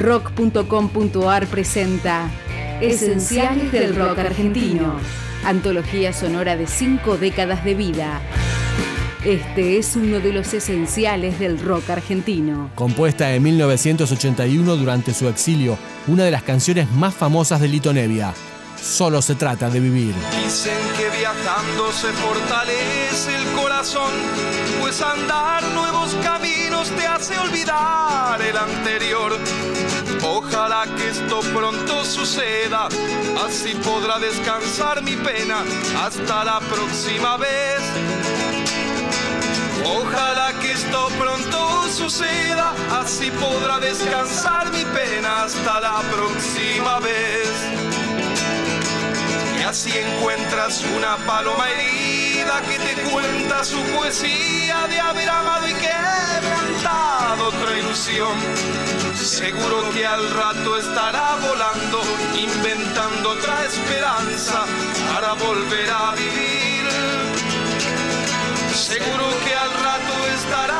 Rock.com.ar presenta Esenciales del Rock Argentino. Antología sonora de cinco décadas de vida. Este es uno de los esenciales del rock argentino. Compuesta en 1981 durante su exilio, una de las canciones más famosas de Lito Nevia. Solo se trata de vivir. Dicen que viajando se fortalece el corazón, pues andar nuevos caminos te hace olvidar el anterior. Ojalá que esto pronto suceda, así podrá descansar mi pena hasta la próxima vez. Ojalá que esto pronto suceda, así podrá descansar mi pena hasta la próxima vez. Así encuentras una paloma herida que te cuenta su poesía de haber amado y quebrantado otra ilusión. Seguro que al rato estará volando, inventando otra esperanza para volver a vivir. Seguro que al rato estará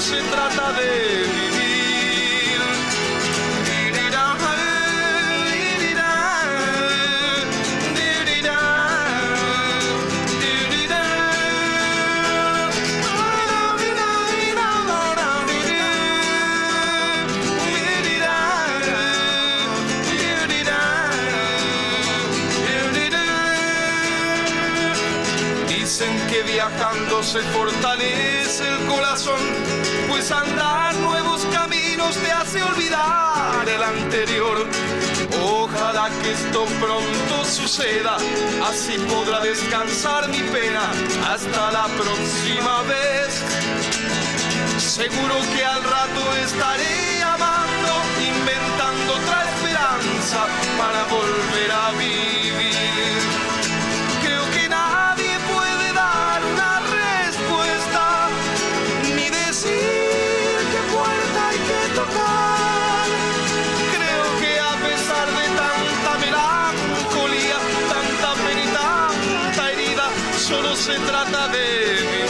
se trata de vivir. Dicen que viajando se fortalece el corazón, pues andar nuevos caminos te hace olvidar el anterior. Ojalá que esto pronto suceda, así podrá descansar mi pena hasta la próxima vez. Seguro que al rato estaré solo se trata de.